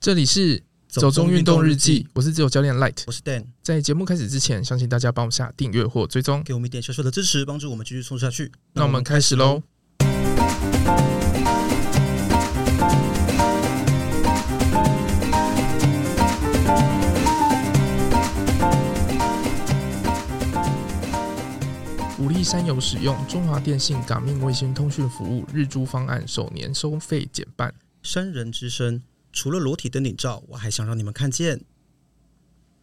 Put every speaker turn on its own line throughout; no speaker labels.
这里是走中运动日记，我是自由教练 Light，
我是 Dan。
在节目开始之前，相信大家帮我们下订阅或追踪，
给我们一点小小的支持，帮助我们继续冲下去。
那我们开始喽。武力山友使用中华电信港命卫星通讯服务日租方案，首年收费减半。
山人之声，除了裸体登顶照，我还想让你们看见，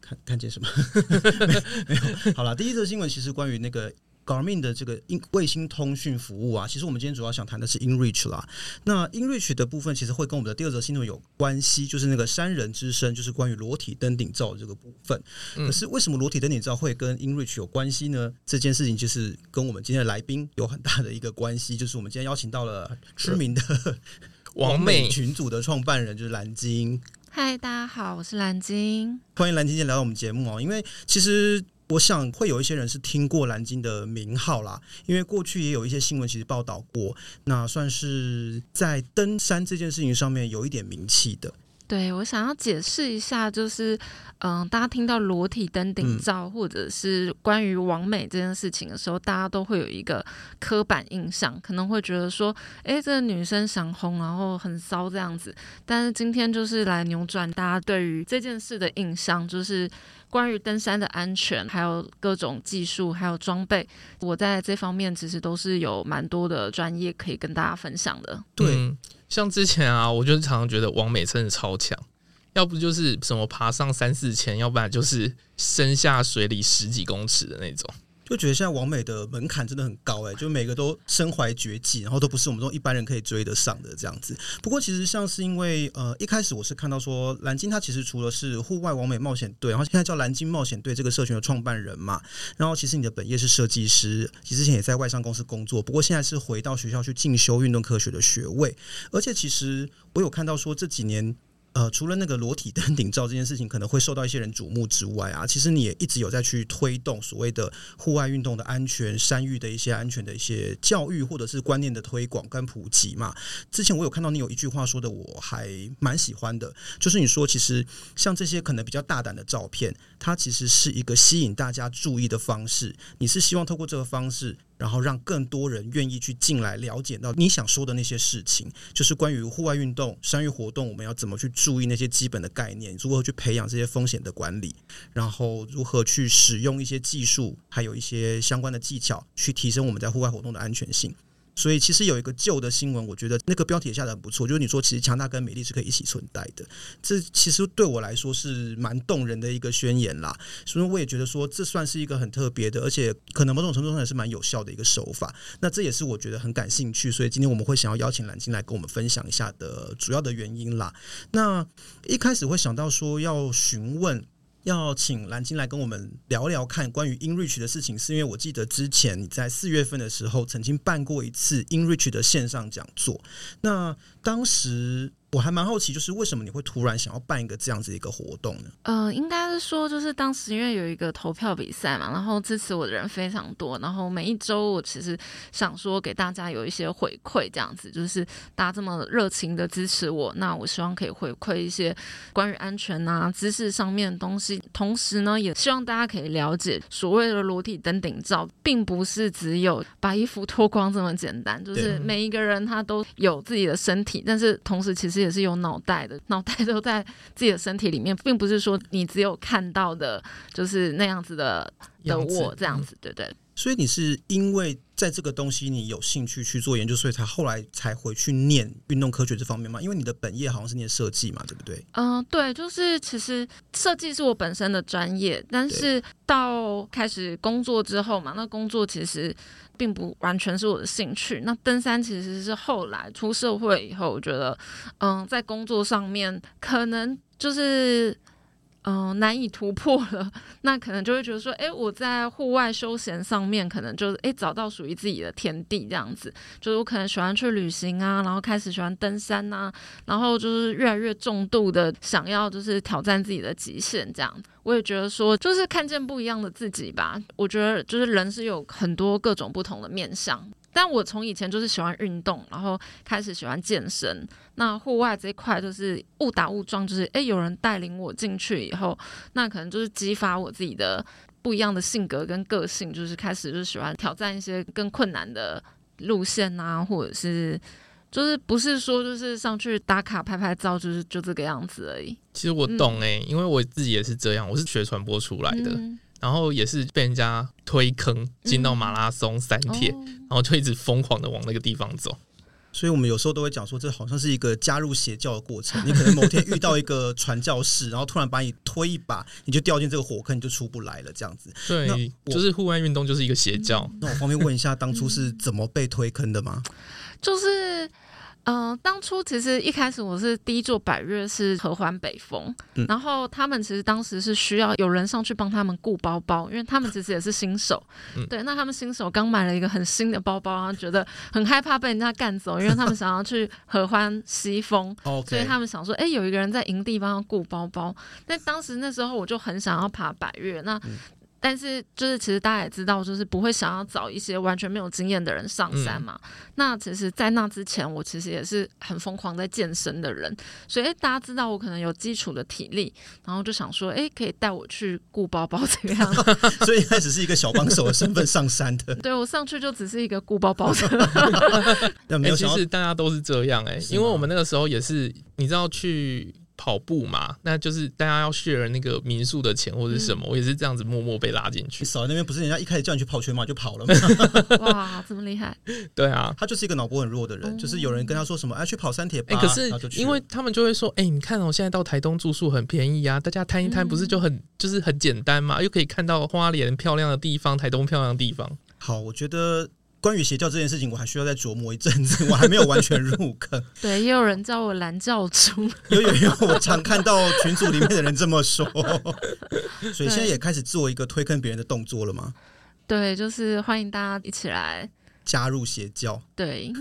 看看见什么？没有，没有。好了，第一则新闻其实关于那个 Garmin 的这个卫卫星通讯服务啊，其实我们今天主要想谈的是 InReach 啦。那 InReach 的部分其实会跟我们的第二则新闻有关系，就是那个山人之声，就是关于裸体登顶照的这个部分。可是为什么裸体登顶照会跟 InReach 有关系呢？这件事情就是跟我们今天的来宾有很大的一个关系，就是我们今天邀请到了知名的。网美群组的创办人就是蓝鲸。
嗨，大家好，我是蓝鲸。
欢迎蓝鲸今天来到我们节目哦。因为其实我想会有一些人是听过蓝鲸的名号啦，因为过去也有一些新闻其实报道过，那算是在登山这件事情上面有一点名气的。
对，我想要解释一下，就是，嗯，大家听到裸体登顶照，嗯、或者是关于王美这件事情的时候，大家都会有一个刻板印象，可能会觉得说，哎，这个女生想红，然后很骚这样子。但是今天就是来扭转大家对于这件事的印象，就是关于登山的安全，还有各种技术，还有装备，我在这方面其实都是有蛮多的专业可以跟大家分享的。
对。
嗯像之前啊，我就常常觉得王美真的超强，要不就是什么爬上三四千，要不然就是深下水里十几公尺的那种。
就觉得现在王美的门槛真的很高哎、就每个都身怀绝技，然后都不是我们这种一般人可以追得上的这样子。不过其实像是因为呃一开始我是看到说蓝鲸他其实除了是户外王美冒险队，然后现在叫蓝鲸冒险队这个社群的创办人嘛，然后其实你的本业是设计师，其实之前也在外商公司工作，不过现在是回到学校去进修运动科学的学位，而且其实我有看到说这几年。呃，除了那个裸体登顶照这件事情可能会受到一些人瞩目之外啊，其实你也一直有在去推动所谓的户外运动的安全、山域的一些安全的一些教育或者是观念的推广跟普及嘛。之前我有看到你有一句话说的，我还蛮喜欢的，就是你说其实像这些可能比较大胆的照片，它其实是一个吸引大家注意的方式。你是希望透过这个方式。然后让更多人愿意去进来了解到你想说的那些事情，就是关于户外运动、山域活动，我们要怎么去注意那些基本的概念，如何去培养这些风险的管理，然后如何去使用一些技术，还有一些相关的技巧，去提升我们在户外活动的安全性。所以其实有一个旧的新闻，我觉得那个标题也下得很不错，就是你说其实强大跟美丽是可以一起存在的，这其实对我来说是蛮动人的一个宣言啦。所以我也觉得说这算是一个很特别的，而且可能某种程度上也是蛮有效的一个手法。那这也是我觉得很感兴趣，所以今天我们会想要邀请蓝鲸来跟我们分享一下的主要的原因啦。那一开始会想到说要询问。要请蓝鲸来跟我们聊聊看关于 InReach 的事情，是因为我记得之前你在四月份的时候曾经办过一次 InReach 的线上讲座，那当时。我还蛮好奇，就是为什么你会突然想要办一个这样子一个活动呢？
呃，应该是说，就是当时因为有一个投票比赛嘛，然后支持我的人非常多，然后每一周我其实想说给大家有一些回馈，这样子就是大家这么热情的支持我，那我希望可以回馈一些关于安全啊、知识上面的东西，同时呢，也希望大家可以了解所谓的裸体登顶照，并不是只有把衣服脱光这么简单，就是每一个人他都有自己的身体，但是同时其实。也是有脑袋的，脑袋都在自己的身体里面，并不是说你只有看到的，就是那样子的的我这样子，对对。
所以你是因为在这个东西你有兴趣去做研究，所以才后来才回去念运动科学这方面嘛？因为你的本业好像是念设计嘛，对不对？
嗯，对，就是其实设计是我本身的专业，但是到开始工作之后嘛，那工作其实并不完全是我的兴趣。那登山其实是后来出社会以后，我觉得，嗯，在工作上面可能就是。嗯、难以突破了，那可能就会觉得说，哎，我在户外休闲上面，可能就是哎找到属于自己的天地这样子，就是我可能喜欢去旅行啊，然后开始喜欢登山呐、啊，然后就是越来越重度的想要就是挑战自己的极限这样。我也觉得说，就是看见不一样的自己吧。我觉得就是人是有很多各种不同的面向，但我从以前就是喜欢运动，然后开始喜欢健身。那户外这一块就是误打误撞，就是诶，有人带领我进去以后，那可能就是激发我自己的不一样的性格跟个性，就是开始就是喜欢挑战一些更困难的路线啊，或者是。就是不是说就是上去打卡拍拍照，就是就这个样子而已。
其实我懂哎、因为我自己也是这样，我是学传播出来的，然后也是被人家推坑进到马拉松三铁，嗯、然后就一直疯狂的往那个地方走。
所以我们有时候都会讲说，这好像是一个加入邪教的过程。你可能某天遇到一个传教士，然后突然把你推一把，你就掉进这个火坑，你就出不来了，这样子。
对，就是户外运动就是一个邪教。
那我方便问一下，当初是怎么被推坑的吗？
就是。嗯、呃，当初其实一开始我是第一座百岳是合欢北峰，嗯、然后他们其实当时是需要有人上去帮他们顾包包，因为他们其实也是新手，嗯、对，那他们新手刚买了一个很新的包包，然后觉得很害怕被人家干走，因为他们想要去合欢西峰，所以他们想说，哎，有一个人在营地帮他顾包包。但当时那时候我就很想要爬百岳，那。嗯但是，就是其实大家也知道，就是不会想要找一些完全没有经验的人上山嘛。嗯、那其实，在那之前，我其实也是很疯狂在健身的人，所以大家知道我可能有基础的体力，然后就想说，哎，可以带我去顾包包这个样子。
所以一开始是一个小帮手的身份上山的。
对，我上去就只是一个顾包包的。
但没有，其实大家都是这样哎、欸，因为我们那个时候也是，你知道去。跑步嘛，那就是大家要 share 那个民宿的钱或者什么，嗯、我也是这样子默默被拉进去。
扫那边不是人家一开始叫你去跑圈嘛就跑了吗？
哇，这么厉害！
对啊，
他就是一个脑波很弱的人，嗯、就是有人跟他说什么，哎，去跑山铁吧。
哎、欸，可是因为他们就会说，哎、欸，你看哦，现在到台东住宿很便宜啊，大家摊一摊不是就很、嗯、就是很简单嘛，又可以看到花莲漂亮的地方，台东漂亮的地方。
好，我觉得。关于邪教这件事情，我还需要再琢磨一阵子，我还没有完全入坑。
对，也有人叫我蓝教主。
有有有，我常看到群组里面的人这么说。所以现在也开始做一个推坑别人的动作了吗？
对，就是欢迎大家一起来。
加入邪教，
对，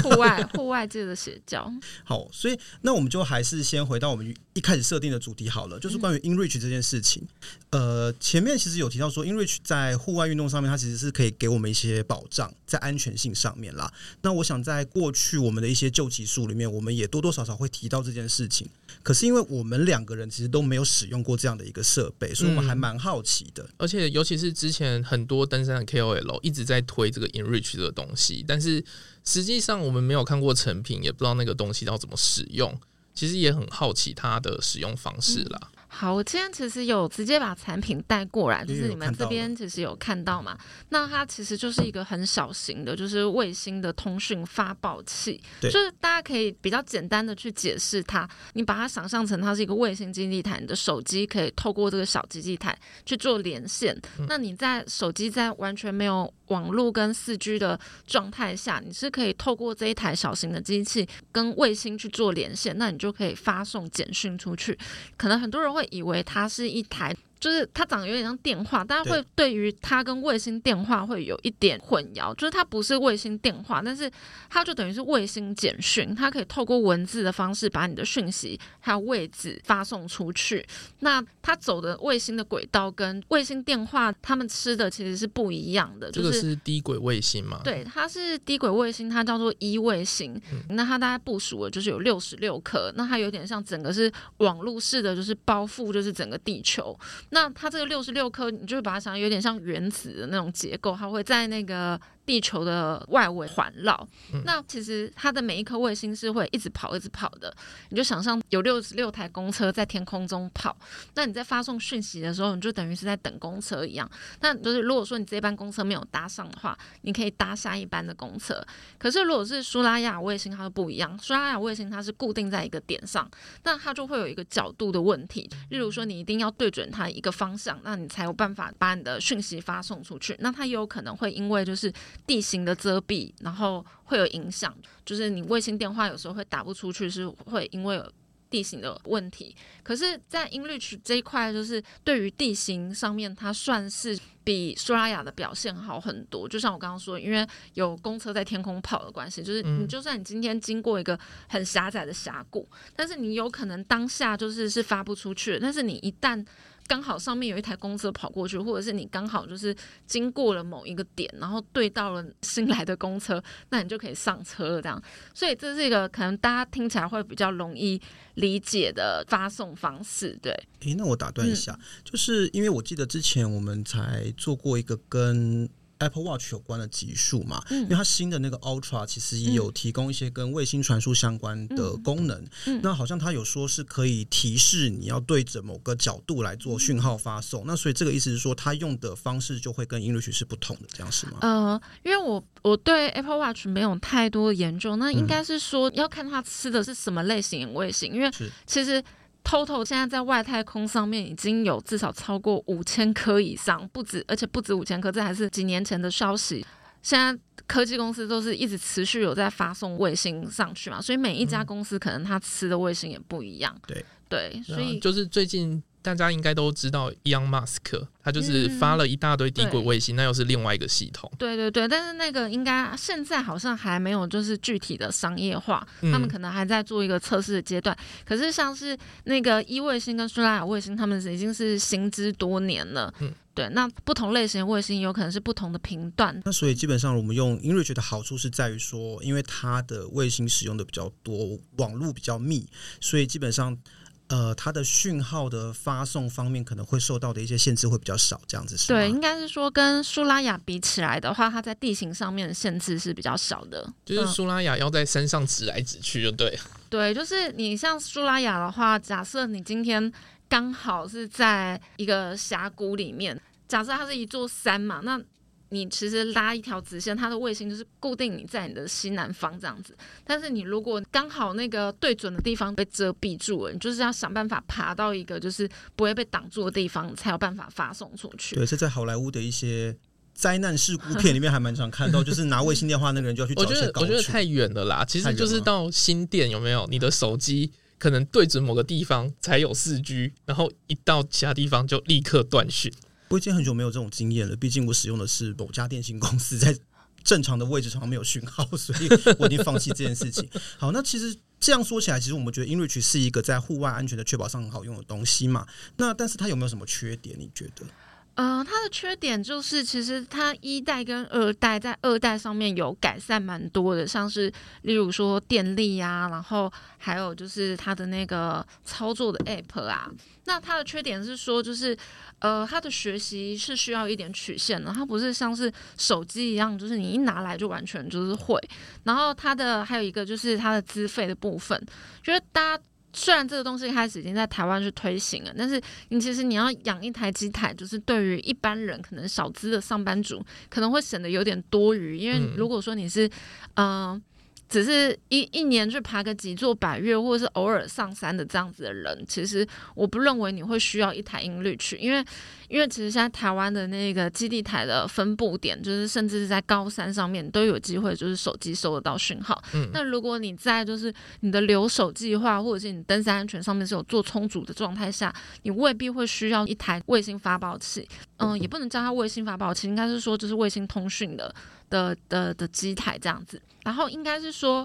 户外 户外界的邪教。
好，所以那我们就还是先回到我们一开始设定的主题好了，就是关于 InReach 这件事情。呃，前面其实有提到说，InReach 在户外运动上面，它其实是可以给我们一些保障，在安全性上面啦。那我想在过去我们的一些旧集数里面，我们也多多少少会提到这件事情。可是因为我们两个人其实都没有使用过这样的一个设备，所以我们还蛮好奇的。
而且尤其是之前很多登山的 KOL 一直在推这个 InReach 的东西，但是实际上我们没有看过成品，也不知道那个东西要怎么使用。其实也很好奇它的使用方式啦。嗯
好，我今天其实有直接把产品带过来，就是你们这边其实有看到嘛？那它其实就是一个很小型的，就是卫星的通讯发报器，对就是大家可以比较简单的去解释它。你把它想象成它是一个卫星基地台，你的手机可以透过这个小基地台去做连线。嗯、那你在手机在完全没有网络跟四 G 的状态下，你是可以透过这一台小型的机器跟卫星去做连线，那你就可以发送简讯出去。可能很多人会以为它是一台。就是它长得有点像电话，大家会对于它跟卫星电话会有一点混淆。就是它不是卫星电话，但是它就等于是卫星简讯，它可以透过文字的方式把你的讯息还有位置发送出去。那它走的卫星的轨道跟卫星电话他们吃的其实是不一样的。就是、
这个是低轨卫星嘛？
对，它是低轨卫星，它叫做 E 卫星。嗯、那它大概部署了就是有六十六颗，那它有点像整个是网络式的，就是包覆就是整个地球。那它这个六十六颗，你就会把它想有点像原子的那种结构，它会在那个。地球的外围环绕，嗯、那其实它的每一颗卫星是会一直跑、一直跑的。你就想象有六十六台公车在天空中跑，那你在发送讯息的时候，你就等于是在等公车一样。那就是如果说你这班公车没有搭上的话，你可以搭下一班的公车。可是如果是苏拉雅卫星，它就不一样。苏拉雅卫星它是固定在一个点上，那它就会有一个角度的问题。例如说，你一定要对准它一个方向，那你才有办法把你的讯息发送出去。那它也有可能会因为就是。地形的遮蔽，然后会有影响，就是你卫星电话有时候会打不出去，是会因为有地形的问题。可是，在 InReach 这一块，就是对于地形上面，它算是比苏拉雅的表现好很多。就像我刚刚说，因为有公车在天空跑的关系，就是你就算你今天经过一个很狭窄的峡谷，但是你有可能当下就是是发不出去，但是你一旦刚好上面有一台公车跑过去，或者是你刚好就是经过了某一个点，然后对到了新来的公车，那你就可以上车了。这样，所以这是一个可能大家听起来会比较容易理解的发送方式。对，
诶，那我打断一下，嗯、就是因为我记得之前我们才做过一个跟。Apple Watch 有关的集数嘛，嗯、因为它新的那个 Ultra 其实也有提供一些跟卫星传输相关的功能。嗯嗯、那好像它有说是可以提示你要对着某个角度来做讯号发送。嗯、那所以这个意思是说，它用的方式就会跟 i n g l i s h 是不同的，这样是吗？
呃，因为我我对 Apple Watch 没有太多的研究，那应该是说要看它吃的是什么类型的卫星，因为其实。Total 现在在外太空上面已经有至少超过五千颗以上，不止，而且不止五千颗，这还是几年前的消息。现在科技公司都是一直持续有在发送卫星上去嘛，所以每一家公司可能它吃的卫星也不一样。对对，所以
就是最近。大家应该都知道，Elon Musk 他就是发了一大堆低轨卫星，嗯、那又是另外一个系统。
对对对，但是那个应该现在好像还没有就是具体的商业化，嗯、他们可能还在做一个测试的阶段。可是像是那个 E 卫星跟苏拉雅卫星，他们已经是行之多年了。嗯，对，那不同类型的卫星有可能是不同的频段。
那所以基本上我们用 InReach 的好处是在于说，因为它的卫星使用的比较多，网络比较密，所以基本上。呃，它的讯号的发送方面可能会受到的一些限制会比较少，这样子是吗？
对，应该是说跟苏拉雅比起来的话，它在地形上面的限制是比较少的。
就是苏拉雅要在山上指来指去，就对。
对，就是你像苏拉雅的话，假设你今天刚好是在一个峡谷里面，假设它是一座山嘛，那。你其实拉一条直线，它的卫星就是固定你在你的西南方这样子。但是你如果刚好那个对准的地方被遮蔽住了，你就是要想办法爬到一个就是不会被挡住的地方，才有办法发送出去。
对，是在好莱坞的一些灾难事故片里面还蛮常看到，就是拿卫星电话那个人就要去找一些高。
我觉得我觉得太远了啦，其实就是到新店有没有？你的手机可能对准某个地方才有四 G，然后一到其他地方就立刻断讯。
我已经很久没有这种经验了，毕竟我使用的是某家电信公司，在正常的位置上没有讯号，所以我已经放弃这件事情。好，那其实这样说起来，其实我们觉得 InReach 是一个在户外安全的确保上很好用的东西嘛。那但是它有没有什么缺点？你觉得？
呃，它的缺点就是，其实它一代跟二代在二代上面有改善蛮多的，像是例如说电力啊，然后还有就是它的那个操作的 App 啊。那它的缺点是说，就是呃，它的学习是需要一点曲线的，它不是像是手机一样，就是你一拿来就完全就是会。然后它的还有一个就是它的资费的部分，觉得大家。虽然这个东西开始已经在台湾去推行了，但是你其实你要养一台机台，就是对于一般人可能小资的上班族可能会显得有点多余，因为如果说你是嗯。呃只是一一年去爬个几座百岳，或者是偶尔上山的这样子的人，其实我不认为你会需要一台 InReach，因为因为其实现在台湾的那个基地台的分布点，就是甚至是在高山上面都有机会，就是手机收得到讯号。嗯，那如果你在就是你的留守计划，或者是你登山安全上面是有做充足的状态下，你未必会需要一台卫星发报器。嗯，也不能叫它卫星发报器，应该是说就是卫星通讯的。的的的机台这样子，然后应该是说，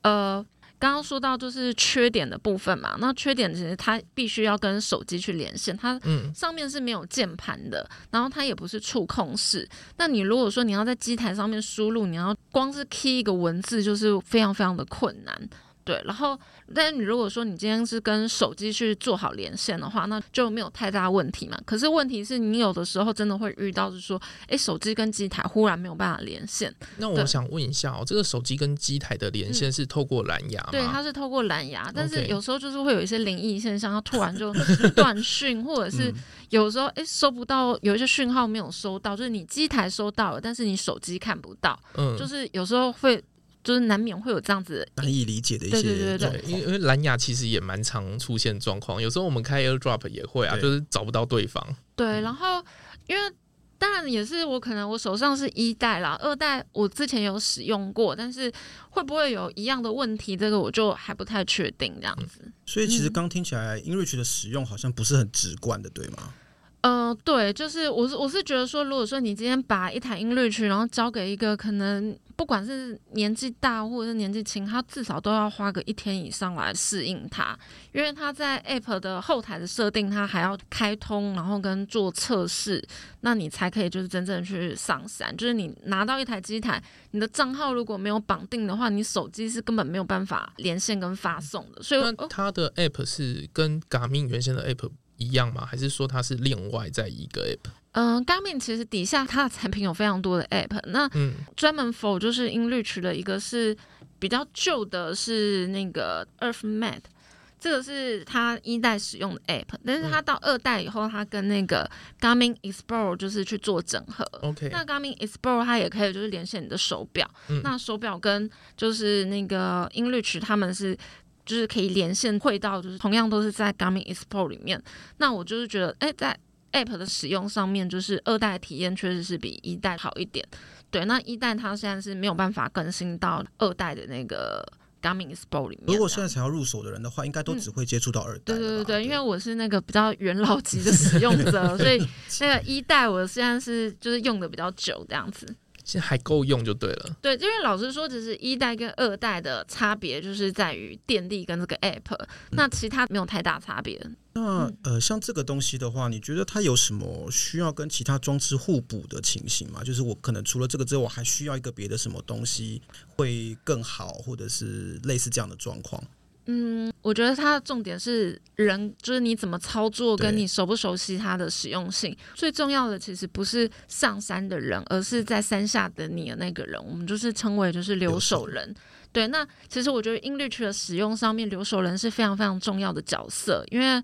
呃，刚刚说到就是缺点的部分嘛。那缺点其实它必须要跟手机去连线，它上面是没有键盘的，然后它也不是触控式。那你如果说你要在机台上面输入，你要光是 key 一个文字，就是非常非常的困难。对，然后，但是你如果说你今天是跟手机去做好连线的话，那就没有太大问题嘛。可是问题是你有的时候真的会遇到，是说，哎，手机跟机台忽然没有办法连线。
那我想问一下哦，这个手机跟机台的连线是透过蓝牙吗？
对，它是透过蓝牙，但是有时候就是会有一些灵异现象，它突然就 断讯，或者是有时候哎收不到，有一些讯号没有收到，就是你机台收到了，但是你手机看不到，嗯，就是有时候会。就是难免会有这样子
难以理解的一些，
对对对对，
因为因为蓝牙其实也蛮常出现状况，有时候我们开 AirDrop 也会啊，就是找不到对方。
对，然后因为当然也是我可能我手上是一代啦，二代我之前有使用过，但是会不会有一样的问题，这个我就还不太确定这样子。
所以其实刚听起来，InReach 的使用好像不是很直观的，
对吗？呃，对，就是我是我是觉得说，如果说你今天把一台 inReach，然后交给一个可能不管是年纪大或者是年纪轻，他至少都要花个一天以上来适应它，因为他在 App 的后台的设定，他还要开通，然后跟做测试，那你才可以就是真正去上山。就是你拿到一台机台，你的账号如果没有绑定的话，你手机是根本没有办法连线跟发送的。所以，
那它的 App 是跟 Garmin 原先的 App 一样吗？还是说它是另外在一个 app？
嗯，Garmin 其实底下它的产品有非常多的 app，那专门 for 就是 inReach 的一个是比较旧的，是那个 EarthMap，这个是它一代使用的 app，但是它到二代以后，它跟那个 Garmin Explore 就是去做整合。
OK，
那 Garmin Explore 它也可以就是连线你的手表，嗯、那手表跟就是那个 inReach 他们是。就是可以连线会到，就是同样都是在 Garmin Explore 里面。那我就是觉得，哎、欸，在 App 的使用上面，就是二代体验确实是比一代好一点。对，那一代它现在是没有办法更新到二代的那个 Garmin Explore 里面。
如果现在想要入手的人的话，应该都只会接触到二代、嗯。对对对
对，因为我是那个比较元老级的使用者，所以那个一代我现在是就是用的比较久这样子。
现在还够用就对了。
对，因为老实说，只是一代跟二代的差别就是在于电力跟这个 app，、嗯、那其他没有太大差别。
那呃，像这个东西的话，你觉得它有什么需要跟其他装置互补的情形吗？就是我可能除了这个之外，我还需要一个别的什么东西会更好，或者是类似这样的状况？
嗯，我觉得它的重点是人，就是你怎么操作，跟你熟不熟悉它的实用性。最重要的其实不是上山的人，而是在山下等你的那个人。我们就是称为就是留守人。对，那其实我觉得 inReach 的使用上面，留守人是非常非常重要的角色，因为。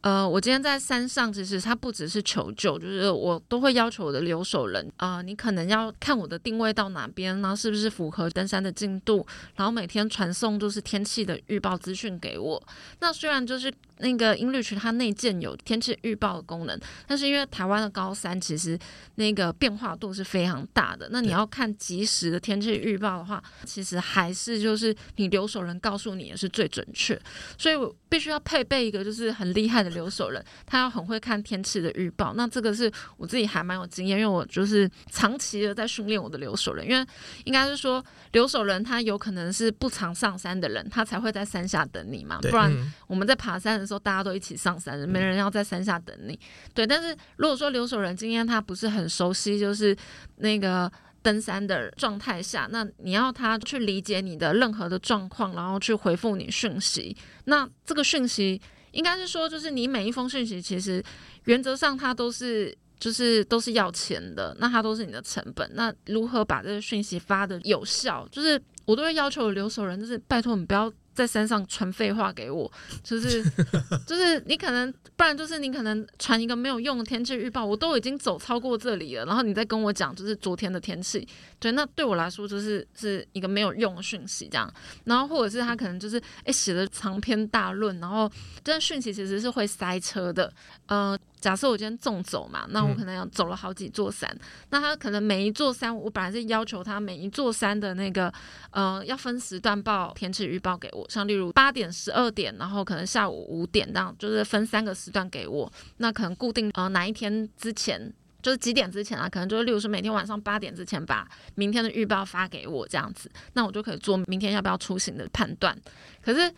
呃，我今天在山上，其实它不只是求救，就是我都会要求我的留守人啊、呃，你可能要看我的定位到哪边，然后是不是符合登山的进度，然后每天传送就是天气的预报资讯给我。那虽然就是。那个 inReach 它内建有天气预报的功能，但是因为台湾的高山其实那个变化度是非常大的，那你要看及时的天气预报的话，其实还是就是你留守人告诉你也是最准确，所以我必须要配备一个就是很厉害的留守人，他要很会看天气的预报。那这个是我自己还蛮有经验，因为我就是长期的在训练我的留守人，因为应该是说留守人他有可能是不常上山的人，他才会在山下等你嘛，不然我们在爬山的。说大家都一起上山，没人要在山下等你。对，但是如果说留守人今天他不是很熟悉，就是那个登山的状态下，那你要他去理解你的任何的状况，然后去回复你讯息。那这个讯息应该是说，就是你每一封讯息，其实原则上它都是就是都是要钱的，那它都是你的成本。那如何把这个讯息发的有效？就是我都会要求留守人，就是拜托你不要。在山上传废话给我，就是 就是你可能，不然就是你可能传一个没有用的天气预报，我都已经走超过这里了，然后你再跟我讲就是昨天的天气，对，那对我来说就是是一个没有用的讯息这样，然后或者是他可能就是诶写的长篇大论，然后这讯息其实是会塞车的，呃。假设我今天纵走嘛，那我可能要走了好几座山，嗯、那他可能每一座山，我本来是要求他每一座山的那个，呃，要分时段报天气预报给我，像例如八点、十二点，然后可能下午五点，这样就是分三个时段给我。那可能固定呃哪一天之前，就是几点之前啊，可能就是例如说每天晚上八点之前把明天的预报发给我这样子，那我就可以做明天要不要出行的判断。可是。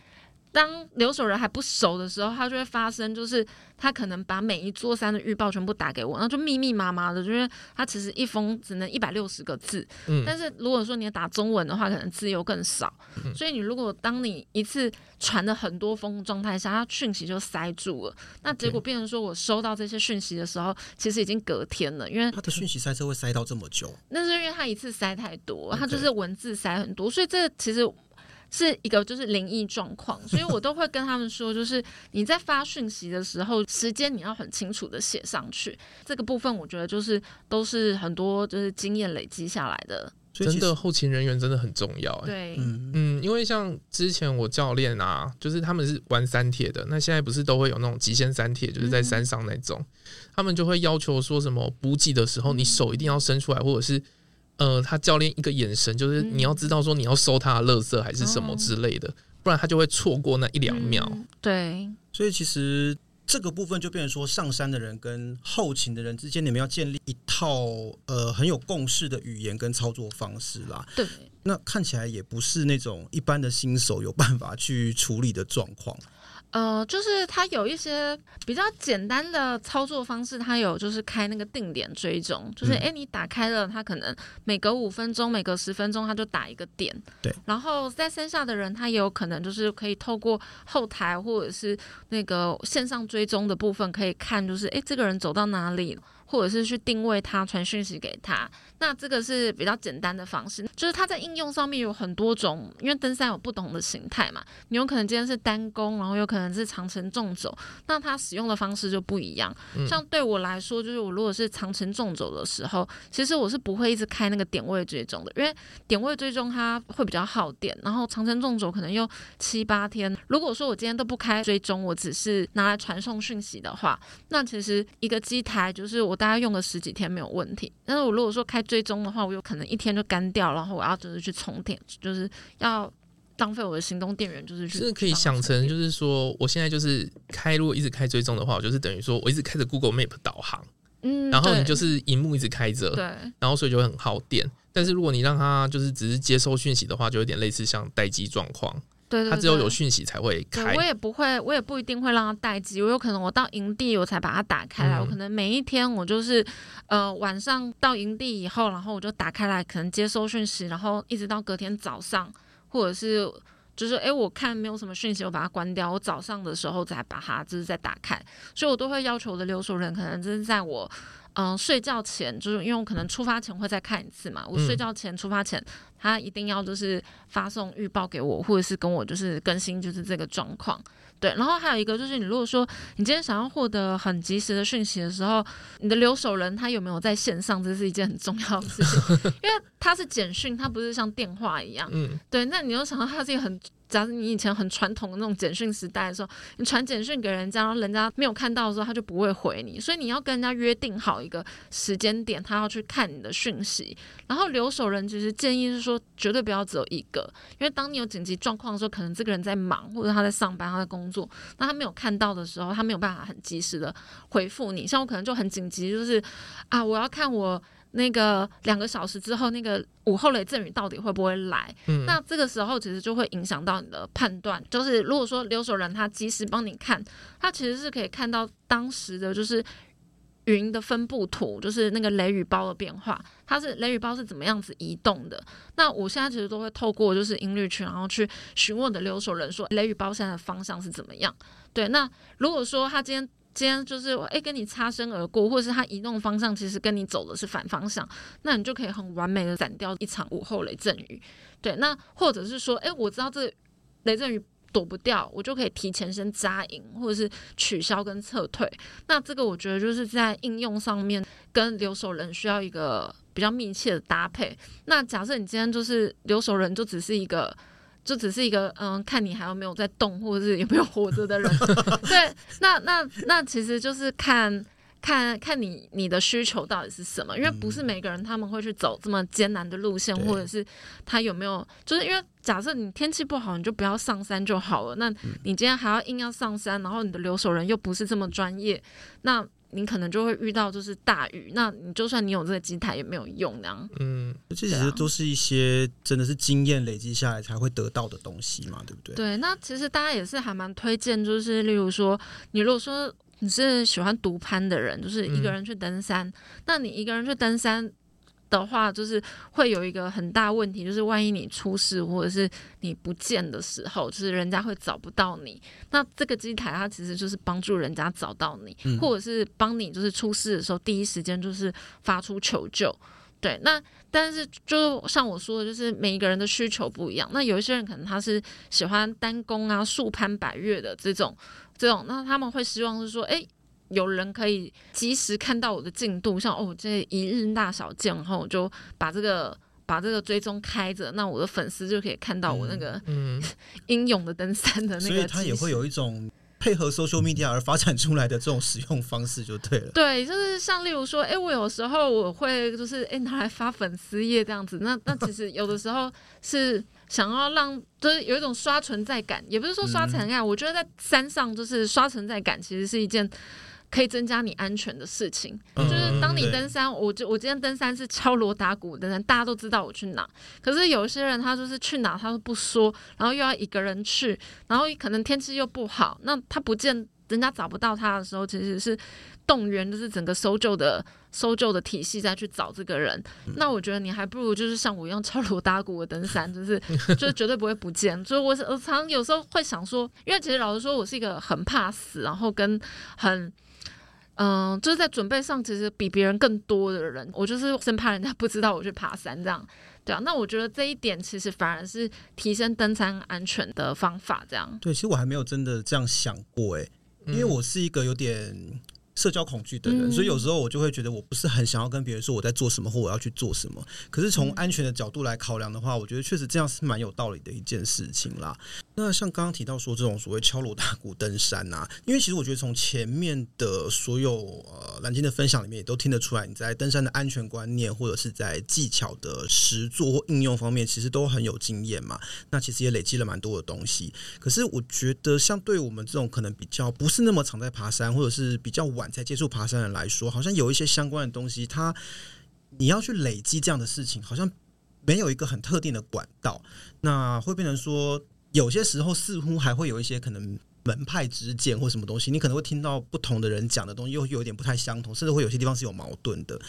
当留守人还不熟的时候，他就会发生，就是他可能把每一座山的预报全部打给我，然后就密密麻麻的，就是他其实一封只能一百六十个字，嗯，但是如果说你打中文的话，可能字又更少，嗯，所以你如果当你一次传了很多封状态下，他讯息就塞住了，那结果变成说我收到这些讯息的时候，其实已经隔天了，因为
他的讯息塞车会塞到这么久，
那是因为他一次塞太多，他就是文字塞很多，所以这其实。是一个就是灵异状况，所以我都会跟他们说，就是你在发讯息的时候，时间你要很清楚的写上去。这个部分我觉得就是都是很多就是经验累积下来的。
真的后勤人员真的很重要，欸。
对，
嗯，因为像之前我教练啊，就是他们是玩三铁的，那现在不是都会有那种极限三铁，就是在山上那种，嗯，他们就会要求说什么补给的时候，你手一定要伸出来，或者是。呃，他教练一个眼神，就是你要知道说你要收他的垃圾还是什么之类的，嗯、不然他就会错过那一两秒、
嗯。对，
所以其实这个部分就变成说，上山的人跟后勤的人之间，你们要建立一套呃很有共识的语言跟操作方式啦。
对，
那看起来也不是那种一般的新手有办法去处理的状况。
呃，就是它有一些比较简单的操作方式，它有就是开那个定点追踪，就是哎、嗯，你打开了，它可能每隔五分钟、每隔十分钟，它就打一个点。
对。
然后在山下的人，他也有可能就是可以透过后台或者是那个线上追踪的部分，可以看就是哎，这个人走到哪里。或者是去定位他，传讯息给他，那这个是比较简单的方式。就是它在应用上面有很多种，因为登山有不同的形态嘛，你有可能今天是单攻，然后有可能是长程纵走，那它使用的方式就不一样。像对我来说，就是我如果是长程纵走的时候，其实我是不会一直开那个点位追踪的，因为点位追踪它会比较耗电，然后长程纵走可能又七八天。如果说我今天都不开追踪，我只是拿来传送讯息的话，那其实一个机台就是我。大家用个十几天没有问题，但是我如果说开追踪的话，我有可能一天就干掉，然后我要就是去充电，就是要浪费我的行动电源，就是去。是
可以想成，就是说我现在就是开，如果一直开追踪的话，我就是等于说我一直开着 Google Map 导航，嗯，然后你就是荧幕一直开着，对，然后所以就会很耗电。但是如果你让它就是只是接收讯息的话，就有点类似像待机状况。对，对，对，它只有有讯息才会开。
我也不会，我也不一定会让它待机。我有可能我到营地我才把它打开来。嗯、我可能每一天我就是，呃，晚上到营地以后，然后我就打开来，可能接收讯息，然后一直到隔天早上，或者是就是哎，我看没有什么讯息，我把它关掉。我早上的时候再把它就是再打开。所以我都会要求我的留守人，可能就是在我。嗯，睡觉前就是因为我可能出发前会再看一次嘛。我睡觉前出发前，他一定要就是发送预报给我，或者是跟我就是更新就是这个状况。对，然后还有一个就是，你如果说你今天想要获得很及时的讯息的时候，你的留守人他有没有在线上，这是一件很重要的事情，因为他是简讯，他不是像电话一样。嗯，对，那你又想到他是一个很。假如你以前很传统的那种简讯时代的时候，你传简讯给人家，然后人家没有看到的时候，他就不会回你。所以你要跟人家约定好一个时间点，他要去看你的讯息。然后留守人其实建议是说，绝对不要只有一个，因为当你有紧急状况的时候，可能这个人在忙，或者他在上班，他在工作，那他没有看到的时候，他没有办法很及时的回复你。像我可能就很紧急，就是啊，我要看我。那个两个小时之后，那个午后雷阵雨到底会不会来？嗯，那这个时候其实就会影响到你的判断。就是如果说留守人他及时帮你看，他其实是可以看到当时的就是云的分布图，就是那个雷雨包的变化，它是雷雨包是怎么样子移动的。那我现在其实都会透过就是音律群，然后去询问的留守人说雷雨包现在的方向是怎么样。对，那如果说他今天。今天就是哎，跟你擦身而过，或者是他移动方向其实跟你走的是反方向，那你就可以很完美的斩掉一场午后雷阵雨。对，那或者是说，哎，我知道这雷阵雨躲不掉，我就可以提前先扎营，或者是取消跟撤退。那这个我觉得就是在应用上面跟留守人需要一个比较密切的搭配。那假设你今天就是留守人，就只是一个。就只是一个嗯，看你还有没有在动，或者是有没有活着的人。对，那那那其实就是看看看你你的需求到底是什么，因为不是每个人他们会去走这么艰难的路线，或者是他有没有，就是因为假设你天气不好，你就不要上山就好了。那你今天还要硬要上山，然后你的留守人又不是这么专业，那。你可能就会遇到就是大雨，那你就算你有这个机台也没有用那样。嗯，
这其实都是一些真的是经验累积下来才会得到的东西嘛，对不对？
对，那其实大家也是还蛮推荐，就是例如说，你如果说你是喜欢独攀的人，就是一个人去登山，嗯、那你一个人去登山。的话，就是会有一个很大问题，就是万一你出事或者是你不见的时候，就是人家会找不到你。那这个机台它其实就是帮助人家找到你，嗯、或者是帮你就是出事的时候第一时间就是发出求救。对，那但是就像我说的，就是每一个人的需求不一样。那有一些人可能他是喜欢单攻啊、速攀百岳的这种这种，那他们会希望是说，哎。有人可以及时看到我的进度，像哦，这一日大小见，然后我就把这个把这个追踪开着，那我的粉丝就可以看到我那个嗯 英勇的登山的那个。所
以它也会有一种配合 social media 而发展出来的这种使用方式，就对了。
对，就是像例如说，哎、欸，我有时候我会就是哎、欸、拿来发粉丝页这样子，那那其实有的时候是。想要让就是有一种刷存在感，也不是说刷存在感，嗯、我觉得在山上就是刷存在感，其实是一件。可以增加你安全的事情，嗯、就是当你登山，我就我今天登山是敲锣打鼓登山，大家都知道我去哪。可是有些人他就是去哪他都不说，然后又要一个人去，然后可能天气又不好，那他不见人家找不到他的时候，其实是动员就是整个搜救的搜救的体系再去找这个人。嗯、那我觉得你还不如就是像我一样敲锣打鼓的登山，就是 就是绝对不会不见。所以我我常有时候会想说，因为其实老实说，我是一个很怕死，然后跟很。嗯，就是在准备上，其实比别人更多的人，我就是生怕人家 不知道我去爬山这样，对啊。那我觉得这一点其实反而是提升登山安全的方法，这样。
对，其实我还没有真的这样想过，哎，因为我是一个有点。社交恐惧的人，嗯、所以有时候我就会觉得我不是很想要跟别人说我在做什么或我要去做什么。可是从安全的角度来考量的话，我觉得确实这样是蛮有道理的一件事情啦。那像刚刚提到说这种所谓敲锣打鼓登山啊，因为其实我觉得从前面的所有呃蓝鲸的分享里面也都听得出来，你在登山的安全观念或者是在技巧的实作或应用方面，其实都很有经验嘛。那其实也累积了蛮多的东西。可是我觉得，像对我们这种可能比较不是那么常在爬山，或者是比较晚才接触爬山的人来说，好像有一些相关的东西，它你要去累积这样的事情，好像没有一个很特定的管道，那会变成说，有些时候似乎还会有一些可能门派之见或什么东西，你可能会听到不同的人讲的东西，又有点不太相同，甚至会有些地方是有矛盾的，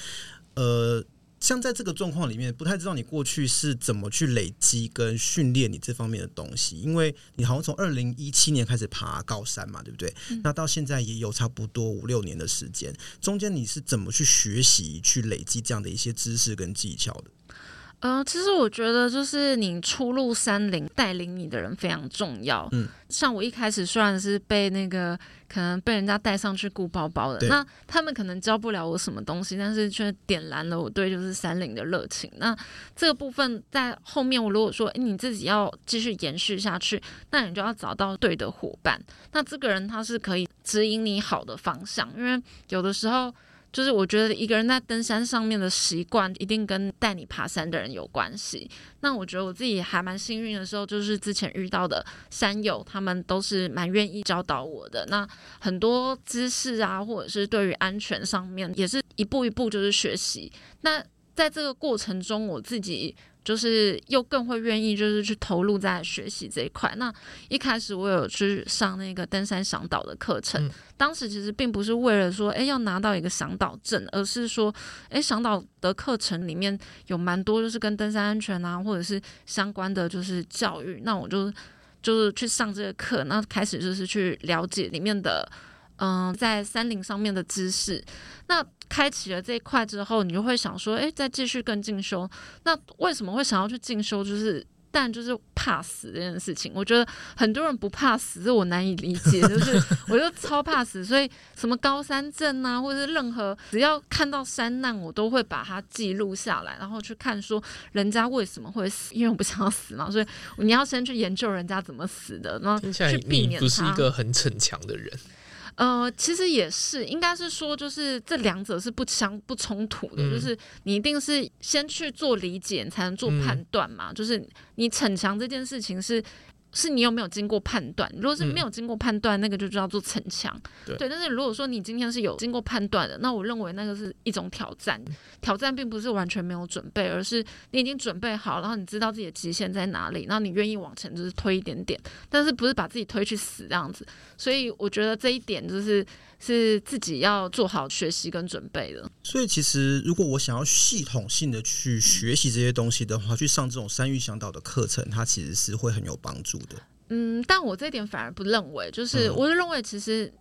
呃。像在这个状况里面，不太知道你过去是怎么去累积跟训练你这方面的东西，因为你好像从二零一七年开始爬高山嘛，对不对？嗯、那到现在也有差不多五六年的时间，中间你是怎么去学习、去累积这样的一些知识跟技巧的？
呃，其实我觉得就是你初入山林，带领你的人非常重要。嗯，像我一开始虽然是被那个可能被人家带上去顾包包的，那他们可能教不了我什么东西，但是却点燃了我对就是山林的热情。那这个部分在后面，我如果说，诶，你自己要继续延续下去，那你就要找到对的伙伴。那这个人他是可以指引你好的方向，因为有的时候。就是我觉得一个人在登山上面的习惯，一定跟带你爬山的人有关系。那我觉得我自己还蛮幸运的时候，就是之前遇到的山友，他们都是蛮愿意教导我的。那很多知识啊，或者是对于安全上面，也是一步一步就是学习。那在这个过程中，我自己。就是又更会愿意，就是去投入在学习这一块。那一开始我有去上那个登山向导的课程，嗯、当时其实并不是为了说，哎，要拿到一个向导证，而是说，哎，向导的课程里面有蛮多就是跟登山安全啊，或者是相关的就是教育。那我就就是去上这个课，那开始就是去了解里面的。嗯，在山林上面的知识，那开启了这一块之后，你就会想说，诶，再继续更进修。那为什么会想要去进修？就是。但就是怕死这件事情，我觉得很多人不怕死，这我难以理解。就是我就超怕死，所以什么高山症啊，或者是任何只要看到山难，我都会把它记录下来，然后去看说人家为什么会死，因为我不想要死嘛，所以你要先去研究人家怎么死的，然后去避免。
不是一个很逞强的人。
呃，其实也是，应该是说，就是这两者是不相不冲突的，嗯、就是你一定是先去做理解，才能做判断嘛。嗯、就是你逞强这件事情是。是你有没有经过判断？如果是没有经过判断，嗯、那个就叫做逞强。对，对，但是如果说你今天是有经过判断的，那我认为那个是一种挑战。挑战并不是完全没有准备，而是你已经准备好，然后你知道自己的极限在哪里，然后你愿意往前就是推一点点，但是不是把自己推去死这样子。所以我觉得这一点就是。是自己要做好学习跟准备的。
所以，其实如果我想要系统性的去学习这些东西的话，去上这种山域向导的课程，它其实是会很有帮助的。
嗯，但我这点反而不认为，就是我就认为其实。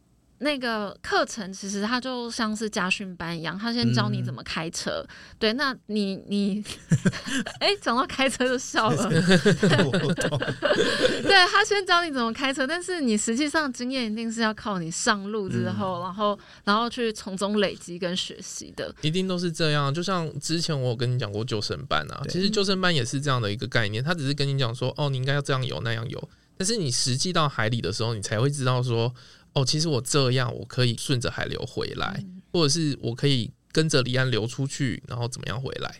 那个课程其实它就像是家训班一样，他先教你怎么开车。嗯、对，那你你，哎，讲到开车就笑了。对，他先教你怎么开车，但是你实际上经验一定是要靠你上路之后，嗯、然后然后去从中累积跟学习的。
一定都是这样，就像之前我有跟你讲过救生班啊，其实救生班也是这样的一个概念，他只是跟你讲说，哦，你应该要这样游那样游，但是你实际到海里的时候，你才会知道说。哦，其实我这样我可以顺着海流回来，嗯、或者是我可以跟着离岸流出去，然后怎么样回来？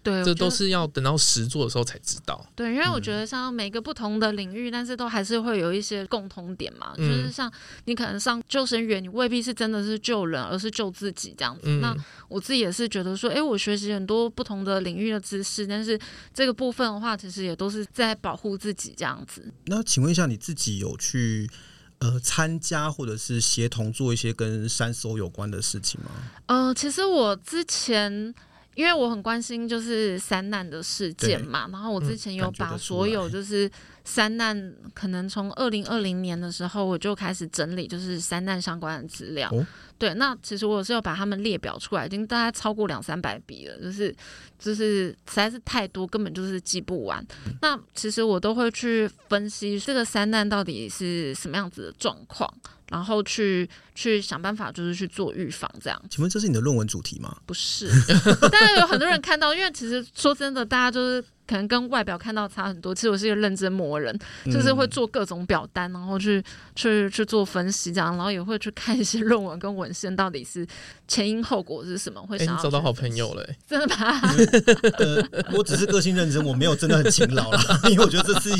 对，
这都是要等到实做的时候才知道。
对，因为我觉得像每个不同的领域，嗯、但是都还是会有一些共同点嘛。
嗯、
就是像你可能上救生员，你未必是真的是救人，而是救自己这样子。嗯、那我自己也是觉得说，哎，我学习很多不同的领域的知识，但是这个部分的话，其实也都是在保护自己这样子。
那请问一下，你自己有去呃参加或者是协同做一些跟山搜有关的事情吗？
呃，其实我之前。因为我很关心就是三难的事件嘛，然后我之前有把所有就是山难，可能从二零二零年的时候我就开始整理就是三难相关的资料。对，那其实我是有把他们列表出来，已经大概超过两三百笔了，就是就是实在是太多，根本就是记不完。那其实我都会去分析这个三难到底是什么样子的状况。然后去去想办法，就是去做预防这样。
请问这是你的论文主题吗？
不是，但是有很多人看到，因为其实说真的，大家就是可能跟外表看到差很多。其实我是一个认真磨人，就是会做各种表单，然后去去去做分析这样，然后也会去看一些论文跟文献，到底是前因后果是什么。会想要
找到好朋友了，
真的吗？
呃，我只是个性认真，我没有真的很勤劳啦，因为我觉得这是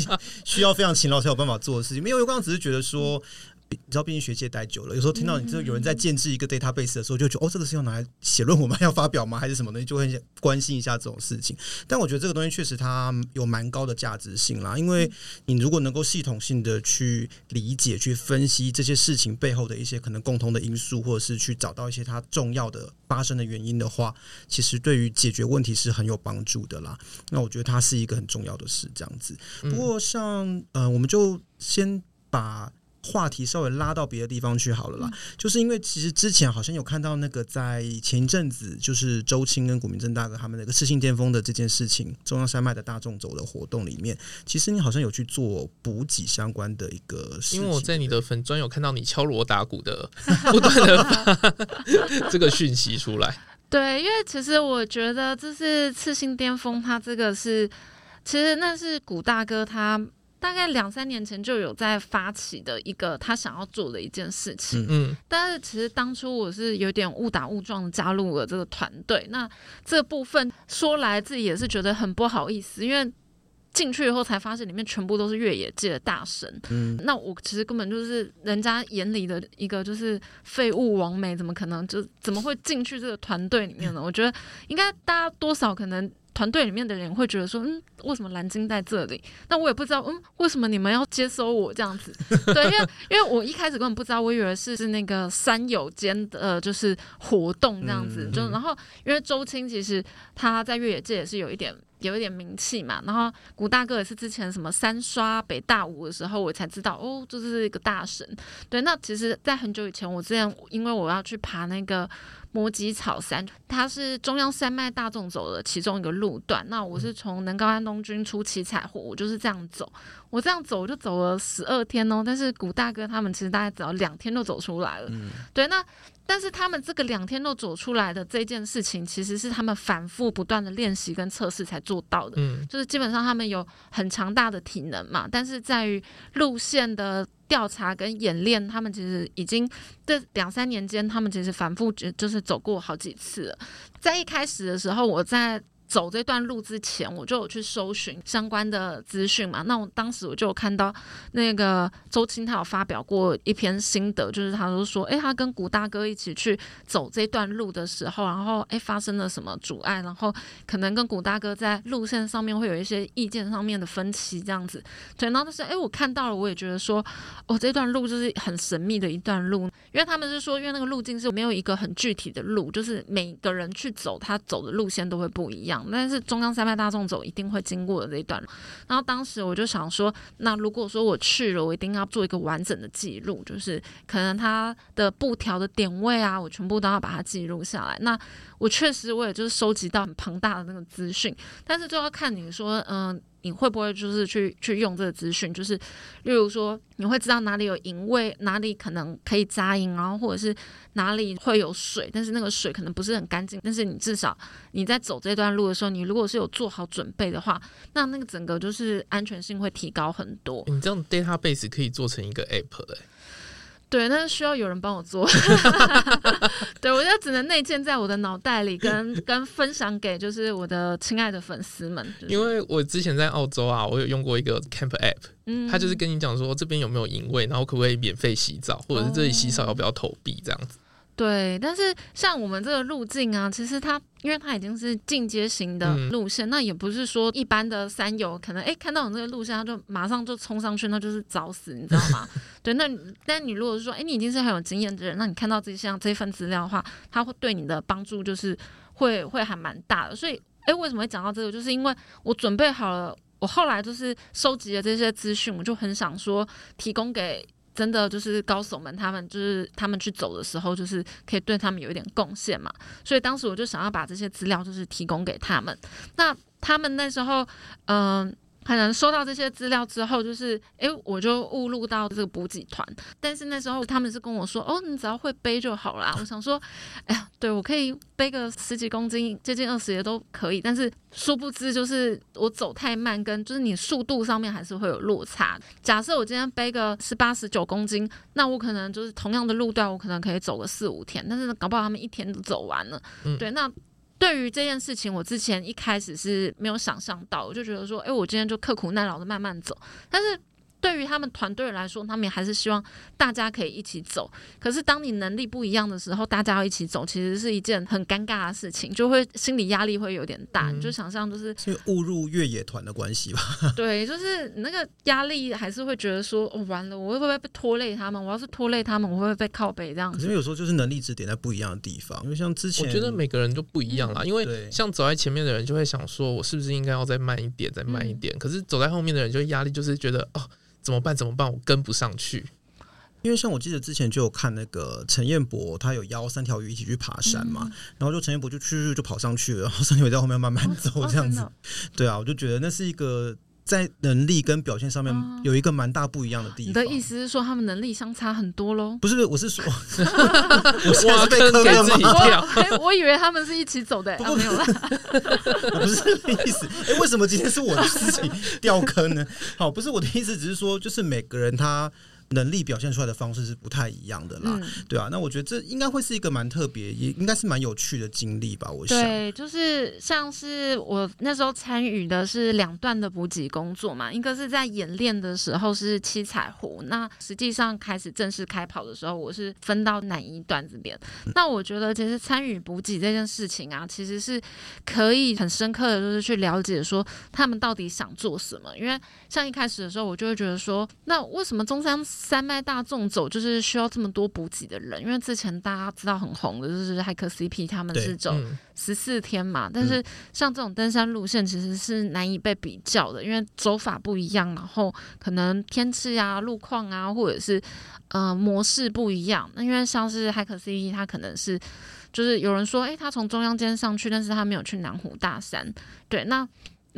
需要非常勤劳才有办法做的事情。没有，我刚刚只是觉得说。你知道，毕竟学界待久了，有时候听到你这有人在建置一个 database 的时候，就觉得哦，这个是要拿来写论文吗？要发表吗？还是什么东西？就会关心一下这种事情。但我觉得这个东西确实它有蛮高的价值性啦，因为你如果能够系统性的去理解、去分析这些事情背后的一些可能共同的因素，或者是去找到一些它重要的发生的原因的话，其实对于解决问题是很有帮助的啦。那我觉得它是一个很重要的事，这样子。不过像呃，我们就先把。话题稍微拉到别的地方去好了啦，嗯、就是因为其实之前好像有看到那个在前一阵子，就是周青跟古明正大哥他们那个赤信巅峰的这件事情，中央山脉的大众走的活动里面，其实你好像有去做补给相关的一个事情。
因为我在你的粉专有看到你敲锣打鼓的不断的发 这个讯息出来。
对，因为其实我觉得这是赤信巅峰，它这个是其实那是古大哥他。大概两三年前就有在发起的一个他想要做的一件事情，嗯，但是其实当初我是有点误打误撞加入了这个团队。那这部分说来自己也是觉得很不好意思，因为进去以后才发现里面全部都是越野界的大神，嗯，那我其实根本就是人家眼里的一个就是废物王美，怎么可能就怎么会进去这个团队里面呢？我觉得应该大家多少可能。团队里面的人会觉得说，嗯，为什么蓝鲸在这里？那我也不知道，嗯，为什么你们要接收我这样子？对，因为因为我一开始根本不知道，我以为是是那个山友间的，呃，就是活动这样子。嗯、就然后，因为周青其实他在越野界也是有一点有一点名气嘛。然后古大哥也是之前什么三刷北大五的时候，我才知道哦，这是一个大神。对，那其实，在很久以前，我之前因为我要去爬那个。摩吉草山，它是中央山脉大众走的其中一个路段。那我是从能高安东军出七彩湖，我就是这样走。我这样走，我就走了十二天哦。但是古大哥他们其实大概只要两天就走出来了。嗯、对，那但是他们这个两天都走出来的这件事情，其实是他们反复不断的练习跟测试才做到的。嗯，就是基本上他们有很强大的体能嘛，但是在于路线的。调查跟演练，他们其实已经这两三年间，他们其实反复就是走过好几次了。在一开始的时候，我在。走这段路之前，我就有去搜寻相关的资讯嘛。那我当时我就有看到那个周青他有发表过一篇心得，就是他就说，诶，他跟古大哥一起去走这段路的时候，然后诶发生了什么阻碍，然后可能跟古大哥在路线上面会有一些意见上面的分歧这样子。对，然后但是诶，我看到了，我也觉得说，哦，这段路就是很神秘的一段路，因为他们是说，因为那个路径是没有一个很具体的路，就是每个人去走，他走的路线都会不一样。但是中央山脉大众走一定会经过的这一段，然后当时我就想说，那如果说我去了，我一定要做一个完整的记录，就是可能它的布条的点位啊，我全部都要把它记录下来。那我确实我也就是收集到很庞大的那个资讯，但是就要看你说，嗯、你会不会就是去去用这个资讯？就是例如说，你会知道哪里有营位，哪里可能可以扎营，然后或者是哪里会有水，但是那个水可能不是很干净。但是你至少你在走这段路的时候，你如果是有做好准备的话，那那个整个就是安全性会提高很多。
你这样 database 可以做成一个 app 的。
对，但是需要有人帮我做。对，我就只能内建在我的脑袋里跟，跟跟分享给就是我的亲爱的粉丝们。就是、
因为我之前在澳洲啊，我有用过一个 Camp App，嗯，他就是跟你讲说这边有没有营位，然后可不可以免费洗澡，或者是这里洗澡要不要投币这样子。
对，但是像我们这个路径啊，其实它因为它已经是进阶型的路线，嗯、那也不是说一般的山友可能哎看到你这个路线，他就马上就冲上去，那就是找死，你知道吗？对，那但你如果是说哎你已经是很有经验的人，那你看到这像这份资料的话，它会对你的帮助就是会会还蛮大的。所以哎为什么会讲到这个？就是因为我准备好了，我后来就是收集了这些资讯，我就很想说提供给。真的就是高手们，他们就是他们去走的时候，就是可以对他们有一点贡献嘛。所以当时我就想要把这些资料就是提供给他们。那他们那时候，嗯、可能收到这些资料之后，就是哎、欸，我就误入到这个补给团。但是那时候他们是跟我说：“哦，你只要会背就好了。”我想说：“哎呀，对我可以背个十几公斤，接近二十也都可以。”但是殊不知，就是我走太慢，跟就是你速度上面还是会有落差。假设我今天背个十八、十九公斤，那我可能就是同样的路段，我可能可以走个四五天。但是搞不好他们一天都走完了。嗯、对，那。对于这件事情，我之前一开始是没有想象到，我就觉得说，哎，我今天就刻苦耐劳的慢慢走，但是。对于他们团队来说，他们也还是希望大家可以一起走。可是当你能力不一样的时候，大家要一起走，其实是一件很尴尬的事情，就会心理压力会有点大。嗯、你就想象就是
是误入越野团的关系吧？
对，就是那个压力还是会觉得说，哦，完了，我会不会被拖累他们？我要是拖累他们，我会不会被靠背这样子？
因为有时候就是能力值点在不一样的地方。因为像之前，
我觉得每个人都不一样啦。嗯、因为像走在前面的人就会想说，我是不是应该要再慢一点，再慢一点？嗯、可是走在后面的人就压力就是觉得哦。怎么办？怎么办？我跟不上去。
因为像我记得之前就有看那个陈彦博，他有邀三条鱼一起去爬山嘛，嗯、然后就陈彦博就去就跑上去了，然后三条鱼在后面慢慢走这样子。哦、对啊，我就觉得那是一个在能力跟表现上面有一个蛮大不一样的地方。
你的意思是说他们能力相差很多喽？
不是，我是说，
我现在是被坑了吗？
我以为他们是一起走的，没有啦。
我 不是这个意思。哎，为什么今天是我的事情掉坑呢？好，不是我的意思，只是说，就是每个人他。能力表现出来的方式是不太一样的啦，嗯、对啊，那我觉得这应该会是一个蛮特别，也应该是蛮有趣的经历吧。我想，
对，就是像是我那时候参与的是两段的补给工作嘛，一个是在演练的时候是七彩湖，那实际上开始正式开跑的时候，我是分到南一段这边。嗯、那我觉得其实参与补给这件事情啊，其实是可以很深刻的，就是去了解说他们到底想做什么。因为像一开始的时候，我就会觉得说，那为什么中山山脉大众走就是需要这么多补给的人，因为之前大家知道很红的就是骇客 CP 他们是走十四天嘛，嗯、但是像这种登山路线其实是难以被比较的，因为走法不一样，然后可能天气啊、路况啊，或者是呃模式不一样。那因为像是骇客 CP，他可能是就是有人说，哎，他从中央间上去，但是他没有去南湖大山，对，那。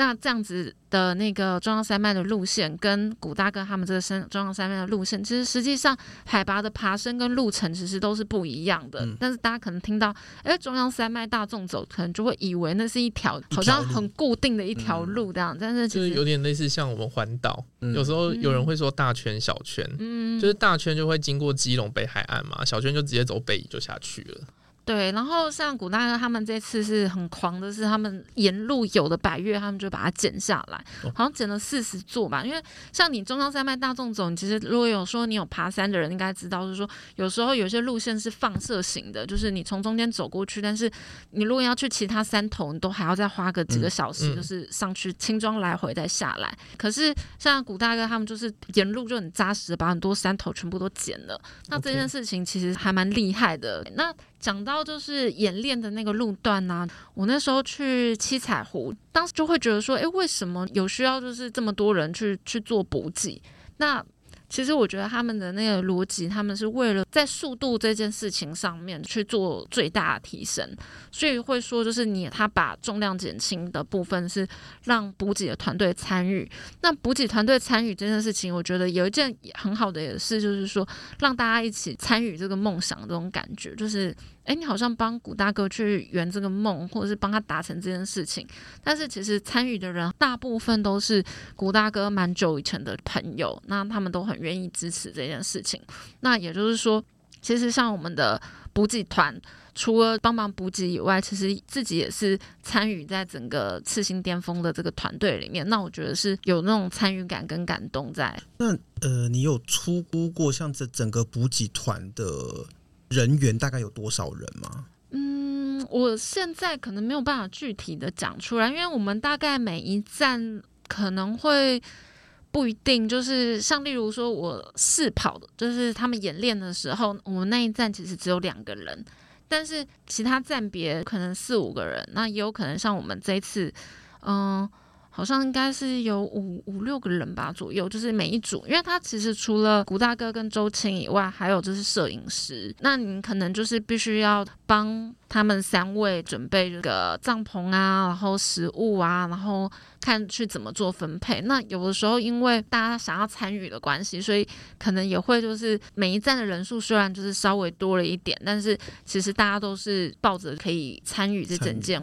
那这样子的那个中央山脉的路线，跟古大哥他们这个山中央山脉的路线，其实实际上海拔的爬升跟路程其实都是不一样的。嗯、但是大家可能听到，哎，中央山脉大众走，可能就会以为那是一条好像很固定的一条路这样。嗯、但是
就是有点类似像我们环岛，嗯、有时候有人会说大圈小圈，嗯，就是大圈就会经过基隆北海岸嘛，小圈就直接走北移就下去了。
对，然后像古大哥他们这次是很狂的，是他们沿路有的百越，他们就把它剪下来，好像剪了四十座吧。因为像你中央山脉大众走，你其实如果有说你有爬山的人应该知道，就是说有时候有些路线是放射型的，就是你从中间走过去，但是你如果要去其他山头，你都还要再花个几个小时，就是上去轻装来回再下来。可是像古大哥他们就是沿路就很扎实，把很多山头全部都剪了。那这件事情其实还蛮厉害的。那讲到就是演练的那个路段呐、我那时候去七彩湖，当时就会觉得说，哎，为什么有需要就是这么多人去去做补给？那其实我觉得他们的那个逻辑，他们是为了在速度这件事情上面去做最大的提升，所以会说就是你他把重量减轻的部分是让补给的团队参与。那补给团队参与这件事情，我觉得有一件很好的也是，就是说让大家一起参与这个梦想这种感觉，就是。哎，你好像帮古大哥去圆这个梦，或者是帮他达成这件事情。但是其实参与的人大部分都是古大哥蛮久以前的朋友，那他们都很愿意支持这件事情。那也就是说，其实像我们的补给团，除了帮忙补给以外，其实自己也是参与在整个次新巅峰的这个团队里面。那我觉得是有那种参与感跟感动在。
那呃，你有出估过像这整个补给团的人员大概有多少人吗？
嗯，我现在可能没有办法具体的讲出来，因为我们大概每一站可能会不一定，就是像例如说我试跑的，就是他们演练的时候，我们那一站其实只有两个人，但是其他站别可能四五个人，那也有可能像我们这一次，嗯。好像应该是有五五六个人吧左右，就是每一组，因为他其实除了古大哥跟周青以外，还有就是摄影师，那你可能就是必须要帮他们三位准备这个帐篷啊，然后食物啊，然后看去怎么做分配。那有的时候因为大家想要参与的关系，所以可能也会就是每一站的人数虽然就是稍微多了一点，但是其实大家都是抱着可以参与这整件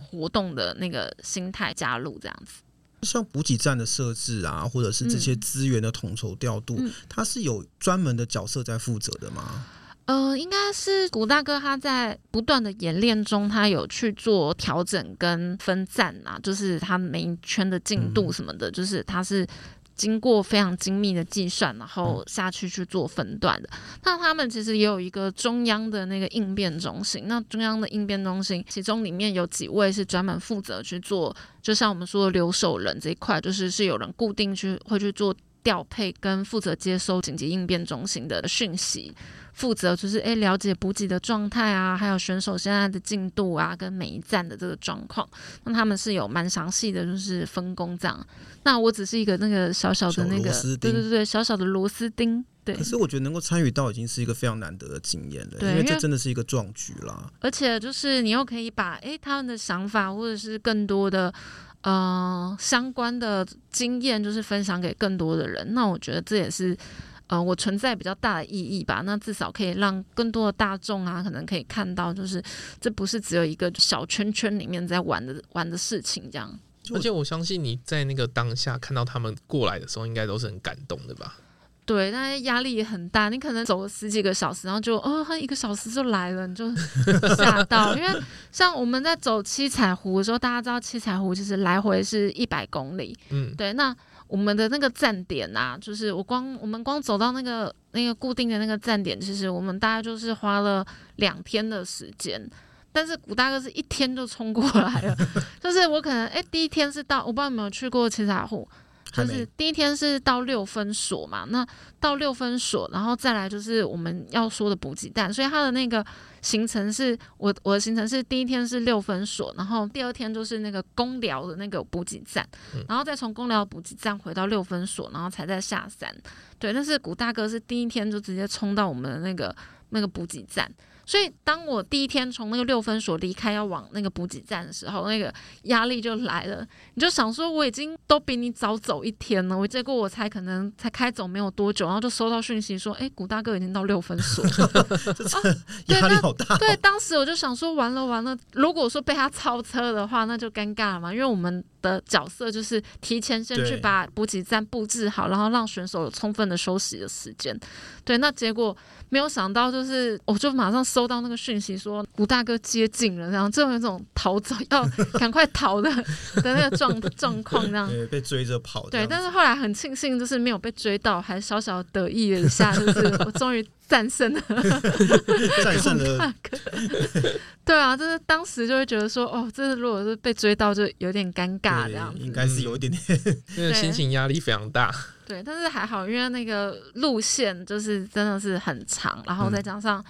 活动的那个心态加入这样子。
像补给站的设置啊，或者是这些资源的统筹调度，嗯嗯、它是有专门的角色在负责的吗？
呃，应该是古大哥他在不断的演练中，他有去做调整跟分站啊，就是他每一圈的进度什么的，嗯、就是他是。经过非常精密的计算，然后下去去做分段的。那他们其实也有一个中央的那个应变中心。那中央的应变中心，其中里面有几位是专门负责去做，就像我们说的留守人这一块，就是是有人固定去会去做调配跟负责接收紧急应变中心的讯息。负责就是诶，了解补给的状态啊，还有选手现在的进度啊，跟每一站的这个状况。那他们是有蛮详细的，就是分工这样。那我只是一个那个小小的那个，对对对，小小的螺丝钉。对。可
是我觉得能够参与到已经是一个非常难得的经验了，因为这真的是一个壮举啦。
而且就是你又可以把诶他们的想法或者是更多的呃相关的经验，就是分享给更多的人。那我觉得这也是。呃，我存在比较大的意义吧，那至少可以让更多的大众啊，可能可以看到，就是这不是只有一个小圈圈里面在玩的玩的事情这样。
而且我相信你在那个当下看到他们过来的时候，应该都是很感动的吧？
对，但是压力也很大。你可能走了十几个小时，然后就哦，他一个小时就来了，你就 吓到。因为像我们在走七彩湖的时候，大家知道七彩湖就是来回是一百公里，嗯，对，那。我们的那个站点呐、啊，就是我光我们光走到那个那个固定的那个站点，其实我们大概就是花了两天的时间。但是古大哥是一天就冲过来了，就是我可能哎、欸、第一天是到，我不知道有没有去过七彩湖。就是第一天是到六分所嘛，那到六分所，然后再来就是我们要说的补给站，所以他的那个行程是我我的行程是第一天是六分所，然后第二天就是那个公寮的那个补给站，然后再从公寮补给站回到六分所，然后才再下山。对，但是古大哥是第一天就直接冲到我们的那个那个补给站。所以，当我第一天从那个六分所离开，要往那个补给站的时候，那个压力就来了。你就想说，我已经都比你早走一天了，我结果我才可能才开走没有多久，然后就收到讯息说，哎、欸，古大哥已经到六分所了，
压力好大、哦。
对，当时我就想说，完了完了，如果说被他超车的话，那就尴尬了嘛，因为我们的角色就是提前先去把补给站布置好，然后让选手有充分的休息的时间。对，那结果没有想到，就是我就马上收到那个讯息，说古大哥接近了，然后就有一种逃走要赶快逃的的那个状状况，这样
对被追着跑。
对，但是后来很庆幸，就是没有被追到，还小小得意了一下，就是我终于战胜了，
战胜了。
对啊，就是当时就会觉得说，哦，这是如果是被追到，就有点尴尬这样子，
应该是有一点点，
因为心情压力非常大。
对，但是还好，因为那个路线就是真的是很长，然后再加上。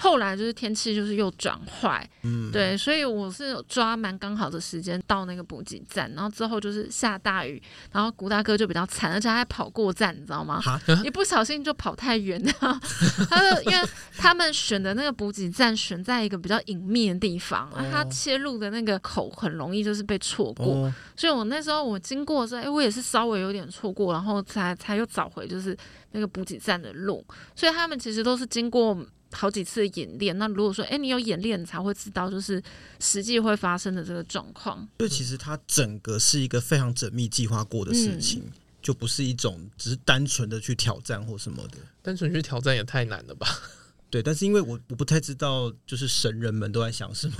后来就是天气就是又转坏，嗯，对，所以我是抓蛮刚好的时间到那个补给站，然后之后就是下大雨，然后古大哥就比较惨，而且他还跑过站，你知道吗？一不小心就跑太远了。他就因为他们选的那个补给站选在一个比较隐秘的地方，哦、他切入的那个口很容易就是被错过，哦、所以我那时候我经过的时候，哎，我也是稍微有点错过，然后才才又找回就是那个补给站的路，所以他们其实都是经过。好几次演练，那如果说，哎、欸，你有演练，你才会知道，就是实际会发生的这个状况。
所以其实它整个是一个非常缜密计划过的事情，嗯、就不是一种只是单纯的去挑战或什么的。
单纯去挑战也太难了吧？
对，但是因为我我不太知道，就是神人们都在想什么。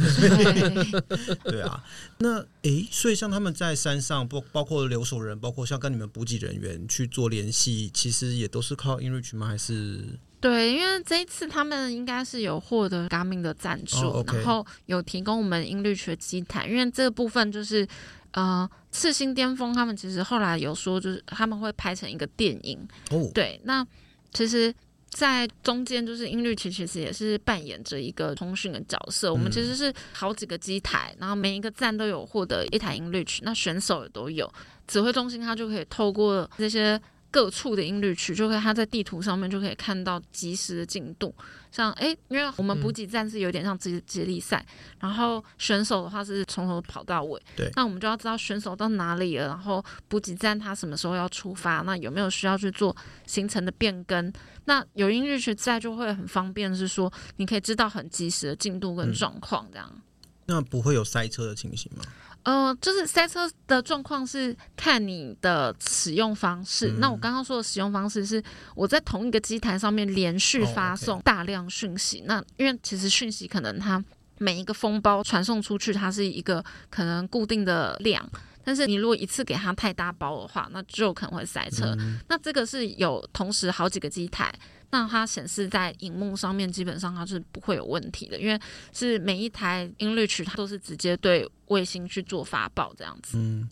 对啊，那诶，所以像他们在山上，包包括留守人，包括像跟你们补给人员去做联系，其实也都是靠 InReach 吗？还是？
对，因为这一次他们应该是有获得 Garmin 的赞助，oh. 然后有提供我们 InReach 的机台，因为这个部分就是呃，赤心巅峰他们其实后来有说，就是他们会拍成一个电影。哦，oh. 对，那其实。在中间，就是 InReach 其实也是扮演着一个通讯的角色。嗯、我们其实是好几个机台，然后每一个站都有获得一台 InReach，那选手也都有。指挥中心它就可以透过这些。各处的 InReach 就可以，他在地图上面就可以看到及时的进度。像哎，因为我们补给站是有点像接接力赛，嗯、然后选手的话是从头跑到尾。对，那我们就要知道选手到哪里了，然后补给站他什么时候要出发，那有没有需要去做行程的变更？那有 InReach 在就会很方便，是说你可以知道很及时的进度跟状况这样。嗯、
那不会有塞车的情形吗？
呃，就是塞车的状况是看你的使用方式。嗯、那我刚刚说的使用方式是我在同一个机台上面连续发送大量讯息。Oh, okay. 那因为其实讯息可能它每一个封包传送出去，它是一个可能固定的量，但是你如果一次给它太大包的话，那就可能会塞车。嗯、那这个是有同时好几个机台。那它显示在荧幕上面，基本上它是不会有问题的，因为是每一台音律曲它都是直接对卫星去做发报这样子。嗯，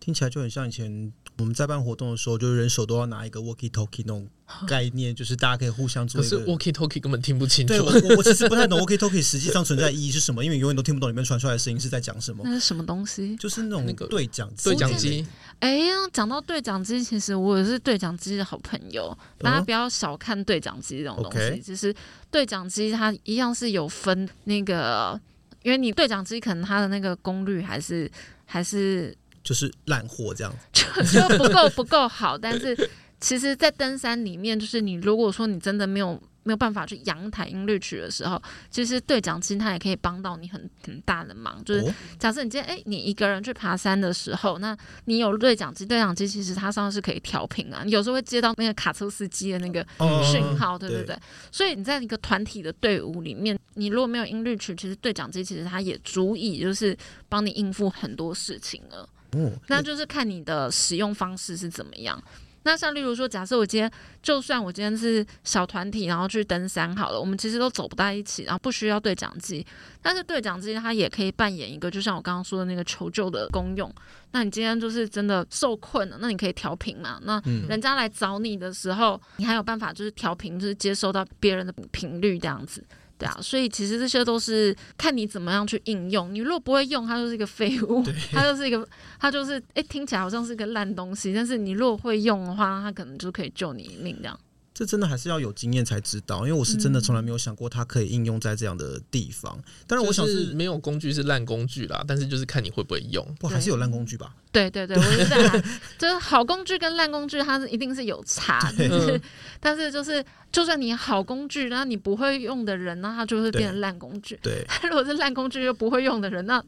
听起来就很像以前我们在办活动的时候，就是人手都要拿一个 Walkie Talkie 那种概念，就是大家可以互相做。可
是 Walkie Talkie 根本听不清楚。
对，我我其实不太懂 Walkie Talkie 实际上存在意义是什么，因为永远都听不懂里面传出来的声音是在讲什么。
那是什么东西？
就是那种那个对讲
对讲机。
哎呀，讲到对讲机，其实我也是对讲机的好朋友。大家不要小看对讲机这种东西，哦、其实对讲机它一样是有分那个，因为你对讲机可能它的那个功率还是还是
就是烂货这样子，
就就不够不够好。但是其实，在登山里面，就是你如果说你真的没有。没有办法去阳台 InReach 的时候，其实对讲机它也可以帮到你很很大的忙。就是假设你今天哎，你一个人去爬山的时候，那你有对讲机，对讲机其实它上是可以调频啊。你有时候会接到那个卡车司机的那个讯号，哦、对不对？对，所以你在一个团体的队伍里面，你如果没有 InReach，其实对讲机其实它也足以就是帮你应付很多事情了。哦，那就是看你的使用方式是怎么样。那像例如说，假设我今天就算我今天是小团体，然后去登山好了，我们其实都走不到一起，然后不需要对讲机，但是对讲机它也可以扮演一个，就像我刚刚说的那个求救的功用。那你今天就是真的受困了，那你可以调频嘛？那人家来找你的时候，你还有办法就是调频，就是接收到别人的频率这样子。对啊，所以其实这些都是看你怎么样去应用。你如果不会用，它就是一个废物，它就是一个，它就是哎、欸，听起来好像是个烂东西。但是你如果会用的话，它可能就可以救你一命这样。
这真的还是要有经验才知道，因为我是真的从来没有想过它可以应用在这样的地方。当然，我想是
没有工具是烂工具啦，但是就是看你会不会用。
不，还是有烂工具吧？
对对对，我是这样，就是好工具跟烂工具，它是一定是有差的。对 但是就是，就算你好工具，那你不会用的人，那他就会变成烂工具。对，如果是烂工具又不会用的人，那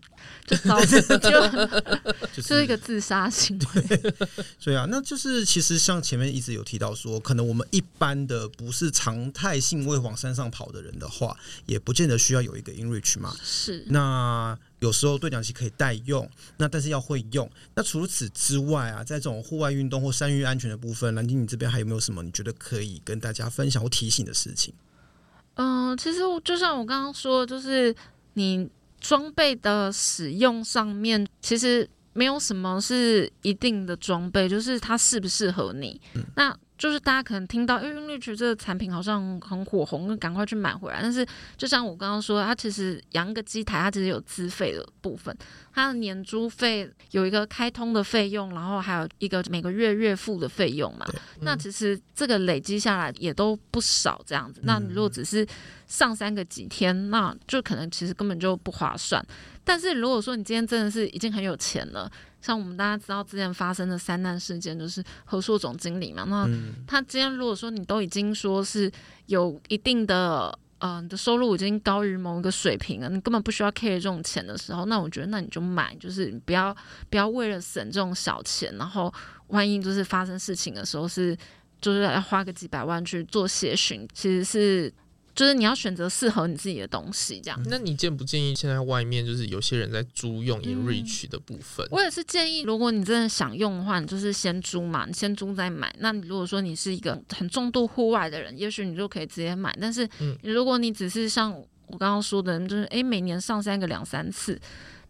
就糟 就就是一个自杀行为。
所以啊，那就是其实像前面一直有提到说，可能我们一般的不是常态性会往山上跑的人的话，也不见得需要有一个 enrich 嘛。是那。有时候对讲机可以代用，那但是要会用。那除此之外啊，在这种户外运动或山域安全的部分，蓝鲸你这边还有没有什么你觉得可以跟大家分享或提醒的事情？
嗯、呃，其实就像我刚刚说，就是你装备的使用上面，其实没有什么是一定的装备，就是它适不适合你。嗯、那。就是大家可能听到，因为这个产品好像很火红，赶快去买回来。但是就像我刚刚说，它其实养一个机台，它其实有资费的部分，它的年租费有一个开通的费用，然后还有一个每个月月付的费用嘛。嗯、那其实这个累积下来也都不少，这样子。那你如果只是上三个几天，那就可能其实根本就不划算。但是如果说你今天真的是已经很有钱了，像我们大家知道之前发生的三难事件，就是和硕总经理嘛，那他今天如果说你都已经说是有一定的呃，你的收入已经高于某一个水平了，你根本不需要 care 这种钱的时候，那我觉得那你就买，就是不要不要为了省这种小钱，然后万一就是发生事情的时候是就是要花个几百万去做协寻，其实是。就是你要选择适合你自己的东西，这样。
那你建不建议现在外面就是有些人在租用 InReach 的部分？
嗯，我也是建议，如果你真的想用的话，你就是先租嘛，你先租再买。那你如果说你是一个很重度户外的人，也许你就可以直接买。但是，如果你只是像我刚刚说的，就是诶，每年上山个两三次。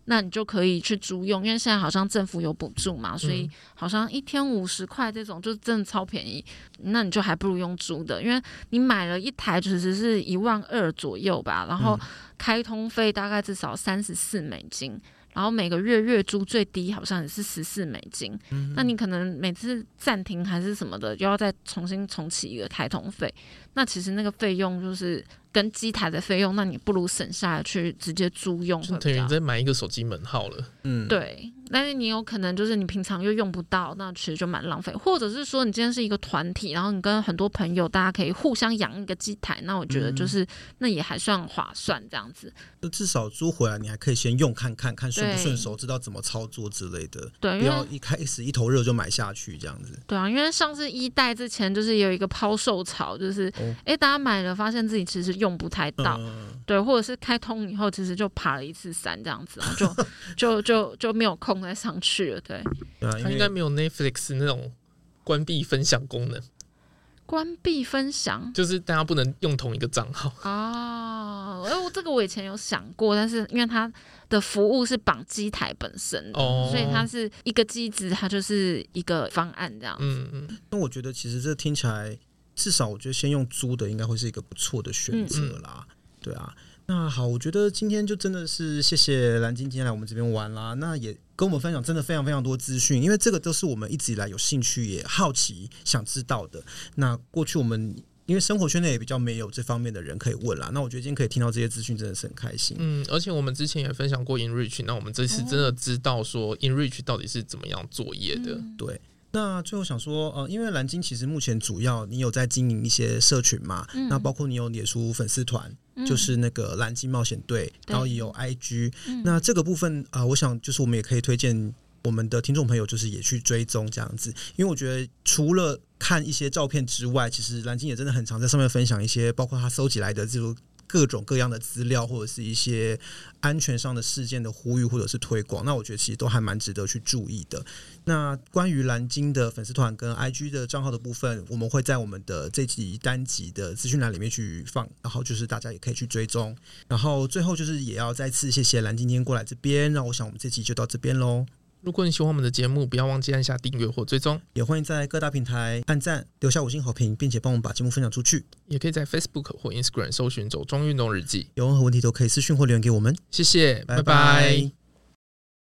那你就可以去租用，因为现在好像政府有补助嘛，所以好像一天五十块这种就真的超便宜。那你就还不如用租的，因为你买了一台其实是一万二左右吧，然后开通费大概至少三十四美金，然后每个月月租最低好像也是十四美金。那你可能每次暂停还是什么的，又要再重新重启一个开通费，那其实那个费用就是。跟机台的费用，那你不如省下来去直接租用，
就等于再买一个手机门号了。
嗯，对。但是你有可能就是你平常又用不到，那其实就蛮浪费。或者是说你今天是一个团体，然后你跟很多朋友，大家可以互相养一个机台，那我觉得就是、嗯、那也还算划算这样子。
那至少租回来你还可以先用看看看顺不顺手，知道怎么操作之类的。
对，
不要一开始一头热就买下去这样子。
对啊，因为上次一代之前就是有一个抛售潮，就是哎、哦欸、大家买了发现自己其实用。用不太到，嗯、对，或者是开通以后，其实就爬了一次山这样子，然后就就就就没有空再上去了。对，
它应该没有 Netflix 那种关闭分享功能。
关闭分享
就是大家不能用同一个账号
哦。哎，我这个我以前有想过，但是因为它的服务是绑机台本身的，哦、所以它是一个机子，它就是一个方案这样子。嗯
嗯。那我觉得其实这听起来。至少我觉得先用租的应该会是一个不错的选择啦，嗯、对啊。那好，我觉得今天就真的是谢谢蓝鲸今天来我们这边玩啦。那也跟我们分享真的非常非常多资讯，因为这个都是我们一直以来有兴趣也好奇想知道的。那过去我们因为生活圈内也比较没有这方面的人可以问啦。那我觉得今天可以听到这些资讯真的是很开心。
嗯，而且我们之前也分享过 InReach，那我们这次真的知道说 InReach 到底是怎么样作业的，
嗯、
对。那最后想说，呃，因为蓝鲸其实目前主要你有在经营一些社群嘛，嗯、那包括你有脸书粉丝团，嗯、就是那个蓝鲸冒险队，然后也有 IG，对那这个部分啊、呃，我想就是我们也可以推荐我们的听众朋友，就是也去追踪这样子，因为我觉得除了看一些照片之外，其实蓝鲸也真的很常在上面分享一些，包括他搜集来的这种。各种各样的资料，或者是一些安全上的事件的呼吁，或者是推广，那我觉得其实都还蛮值得去注意的。那关于蓝鲸的粉丝团跟 IG 的账号的部分，我们会在我们的这集单集的资讯栏里面去放，然后就是大家也可以去追踪。然后最后就是也要再次谢谢蓝鲸今天过来这边，那我想我们这集就到这边喽。
如果你喜欢我们的节目，不要忘记按下订阅或追踪，
也欢迎在各大平台按赞、留下五星好评，并且帮我们把节目分享出去。
也可以在 Facebook 或 Instagram 搜寻“走钟运动日记”，
有任何问题都可以私讯或留言给我们。
谢谢，拜拜。
拜拜。